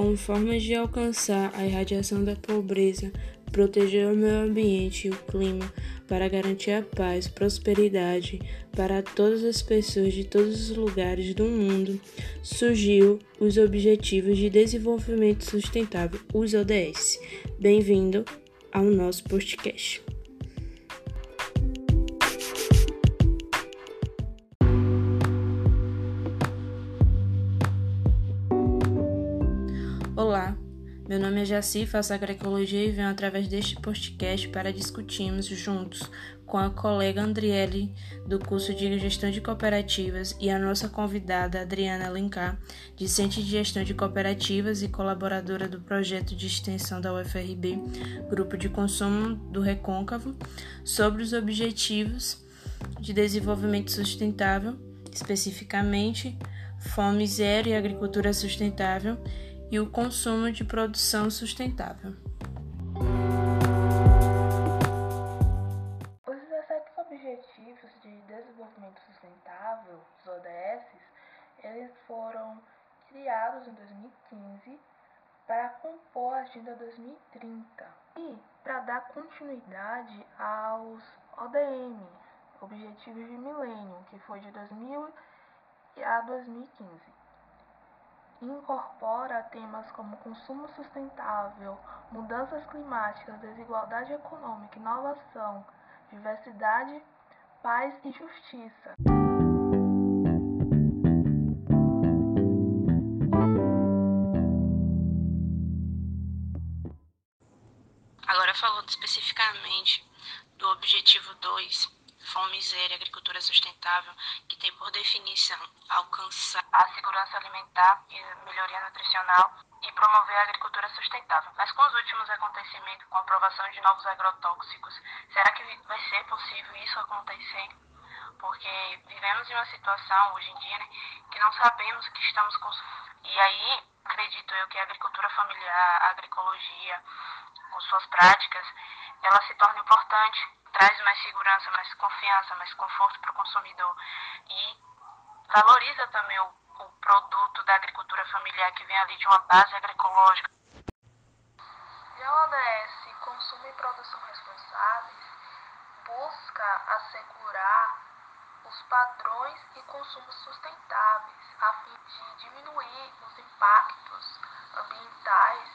como formas de alcançar a irradiação da pobreza, proteger o meio ambiente e o clima, para garantir a paz, prosperidade para todas as pessoas de todos os lugares do mundo, surgiu os Objetivos de Desenvolvimento Sustentável, os ODS. Bem-vindo ao nosso podcast. Meu nome é Jaci, faço agroecologia e venho através deste podcast para discutirmos juntos com a colega Andriele do curso de Gestão de Cooperativas e a nossa convidada Adriana Alencar, discente de Gestão de Cooperativas e colaboradora do projeto de extensão da UFRB, Grupo de Consumo do Recôncavo, sobre os objetivos de desenvolvimento sustentável, especificamente fome zero e agricultura sustentável e o consumo de produção sustentável. Os 17 Objetivos de Desenvolvimento Sustentável, os ODS, eles foram criados em 2015 para compor a Agenda 2030 e para dar continuidade aos ODM, Objetivos de Milênio, que foi de 2000 a 2015 incorpora temas como consumo sustentável, mudanças climáticas, desigualdade econômica, inovação, diversidade, paz e justiça. Agora falando especificamente do objetivo 2, fome, e agricultura sustentável, que tem por definição alcançar a segurança alimentar e melhoria nutricional e promover a agricultura sustentável. Mas com os últimos acontecimentos, com a aprovação de novos agrotóxicos, será que vai ser possível isso acontecer? Porque vivemos em uma situação hoje em dia né, que não sabemos o que estamos consumindo. E aí, acredito eu que a agricultura familiar, a agroecologia, com suas práticas, ela se torna importante traz mais segurança, mais confiança, mais conforto para o consumidor e valoriza também o, o produto da agricultura familiar que vem ali de uma base agroecológica. E a ODS Consumo e Produção Responsáveis busca assegurar os padrões e consumos sustentáveis a fim de diminuir os impactos ambientais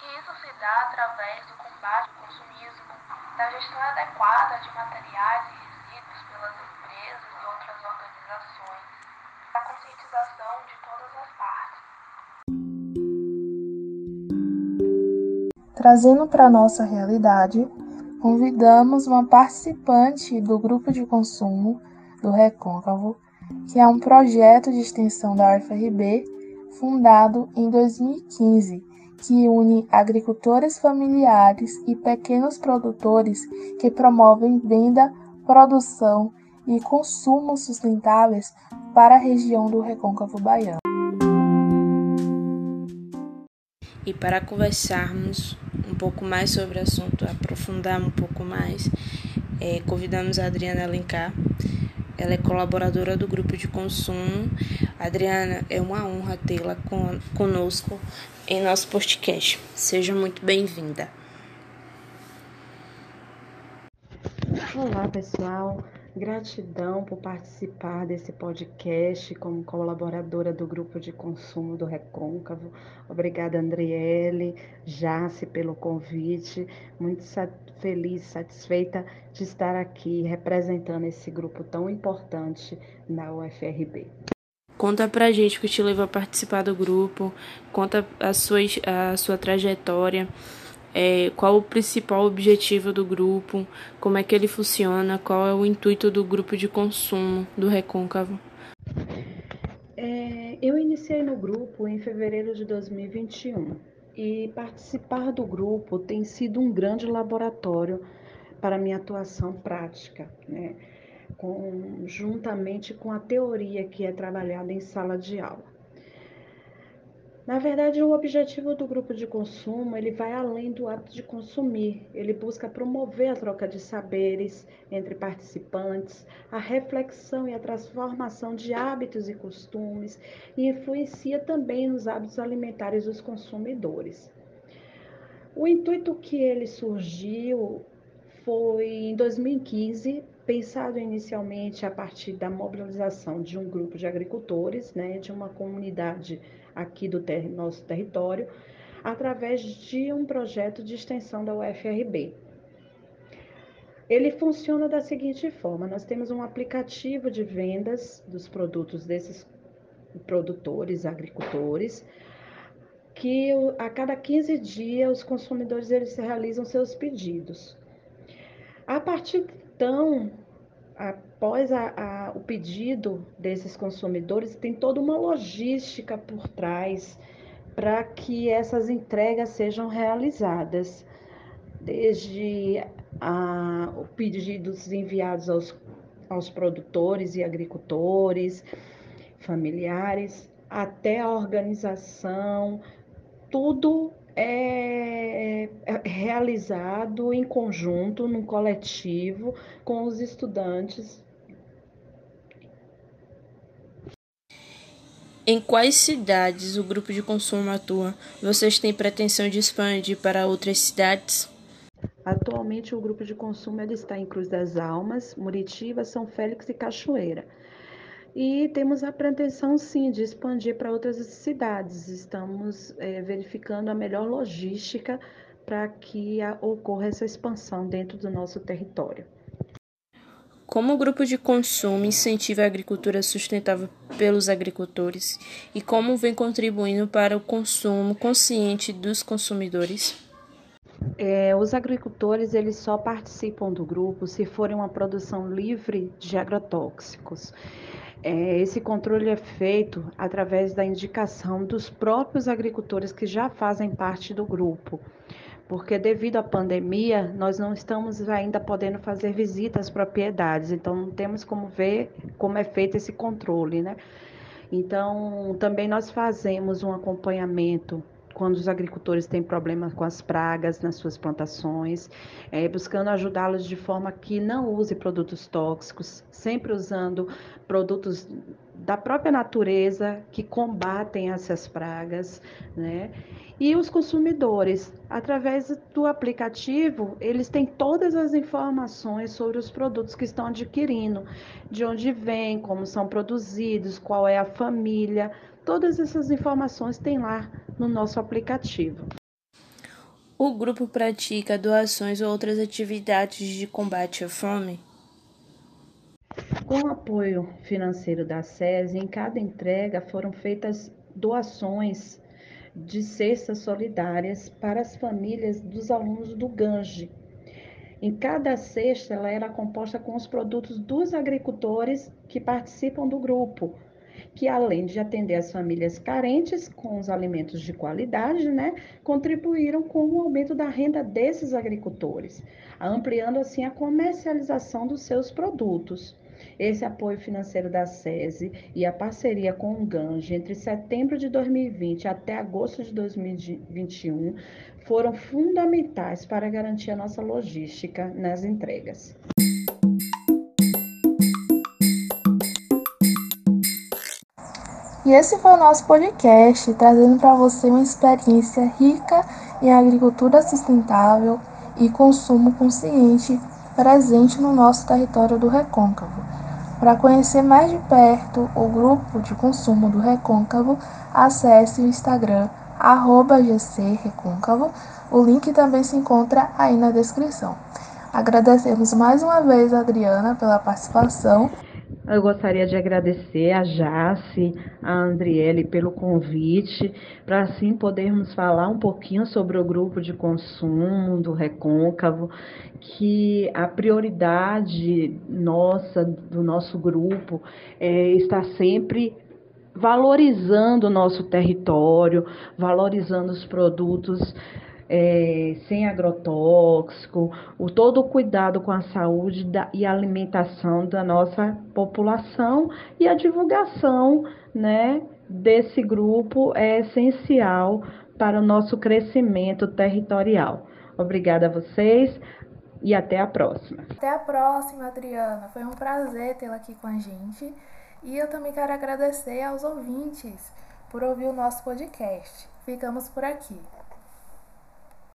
e isso se dá através do combate consumismo, da gestão adequada de materiais e resíduos pelas empresas e outras organizações, da conscientização de todas as partes. Trazendo para a nossa realidade, convidamos uma participante do grupo de consumo do Recôncavo, que é um projeto de extensão da UFRB fundado em 2015 que une agricultores familiares e pequenos produtores que promovem venda, produção e consumo sustentáveis para a região do Recôncavo Baiano. E para conversarmos um pouco mais sobre o assunto, aprofundar um pouco mais, é, convidamos a Adriana Alencar. Ela é colaboradora do grupo de consumo. Adriana, é uma honra tê-la conosco em nosso podcast. Seja muito bem-vinda. Olá, pessoal. Gratidão por participar desse podcast como colaboradora do grupo de consumo do Recôncavo. Obrigada, Andriele, Jace, pelo convite. Muito feliz, satisfeita de estar aqui representando esse grupo tão importante na UFRB. Conta pra gente o que te levou a participar do grupo, conta a sua, a sua trajetória, é, qual o principal objetivo do grupo, como é que ele funciona, qual é o intuito do grupo de consumo do Recôncavo. É, eu iniciei no grupo em fevereiro de 2021 e participar do grupo tem sido um grande laboratório para minha atuação prática. Né? Com, juntamente com a teoria que é trabalhada em sala de aula. Na verdade, o objetivo do grupo de consumo, ele vai além do ato de consumir. Ele busca promover a troca de saberes entre participantes, a reflexão e a transformação de hábitos e costumes e influencia também nos hábitos alimentares dos consumidores. O intuito que ele surgiu foi em 2015, pensado inicialmente a partir da mobilização de um grupo de agricultores, né, de uma comunidade aqui do ter nosso território, através de um projeto de extensão da UFRB. Ele funciona da seguinte forma: nós temos um aplicativo de vendas dos produtos desses produtores, agricultores, que a cada 15 dias os consumidores eles realizam seus pedidos. A partir então, após a, a, o pedido desses consumidores, tem toda uma logística por trás para que essas entregas sejam realizadas, desde a, o pedidos enviados aos, aos produtores e agricultores, familiares, até a organização, tudo é, é realizado em conjunto, num coletivo, com os estudantes. Em quais cidades o grupo de consumo atua? Vocês têm pretensão de expandir para outras cidades? Atualmente, o grupo de consumo está em Cruz das Almas, Muritiba, São Félix e Cachoeira. E temos a pretensão, sim, de expandir para outras cidades. Estamos é, verificando a melhor logística para que a, ocorra essa expansão dentro do nosso território. Como o grupo de consumo incentiva a agricultura sustentável pelos agricultores e como vem contribuindo para o consumo consciente dos consumidores? É, os agricultores eles só participam do grupo se forem uma produção livre de agrotóxicos. É, esse controle é feito através da indicação dos próprios agricultores que já fazem parte do grupo, porque devido à pandemia, nós não estamos ainda podendo fazer visitas às propriedades, então não temos como ver como é feito esse controle, né? Então, também nós fazemos um acompanhamento quando os agricultores têm problemas com as pragas nas suas plantações, é, buscando ajudá-los de forma que não use produtos tóxicos, sempre usando produtos da própria natureza que combatem essas pragas, né? E os consumidores, através do aplicativo, eles têm todas as informações sobre os produtos que estão adquirindo, de onde vêm, como são produzidos, qual é a família, todas essas informações tem lá no nosso aplicativo. O grupo pratica doações ou outras atividades de combate à fome? Com o apoio financeiro da SESI, em cada entrega foram feitas doações de cestas solidárias para as famílias dos alunos do Gange. Em cada cesta, ela era composta com os produtos dos agricultores que participam do grupo, que além de atender as famílias carentes com os alimentos de qualidade, né, contribuíram com o aumento da renda desses agricultores, ampliando assim a comercialização dos seus produtos. Esse apoio financeiro da SESI e a parceria com o GANJ entre setembro de 2020 até agosto de 2021 foram fundamentais para garantir a nossa logística nas entregas. E esse foi o nosso podcast, trazendo para você uma experiência rica em agricultura sustentável e consumo consciente presente no nosso território do Recôncavo. Para conhecer mais de perto o grupo de consumo do Recôncavo, acesse o Instagram @gcrecôncavo. O link também se encontra aí na descrição. Agradecemos mais uma vez a Adriana pela participação eu gostaria de agradecer a Jace, a Andriele pelo convite, para assim podermos falar um pouquinho sobre o grupo de consumo do Recôncavo, que a prioridade nossa, do nosso grupo, é estar sempre valorizando o nosso território, valorizando os produtos é, sem agrotóxico, o todo o cuidado com a saúde da, e alimentação da nossa população e a divulgação né, desse grupo é essencial para o nosso crescimento territorial. Obrigada a vocês e até a próxima. Até a próxima, Adriana. Foi um prazer tê-la aqui com a gente. E eu também quero agradecer aos ouvintes por ouvir o nosso podcast. Ficamos por aqui.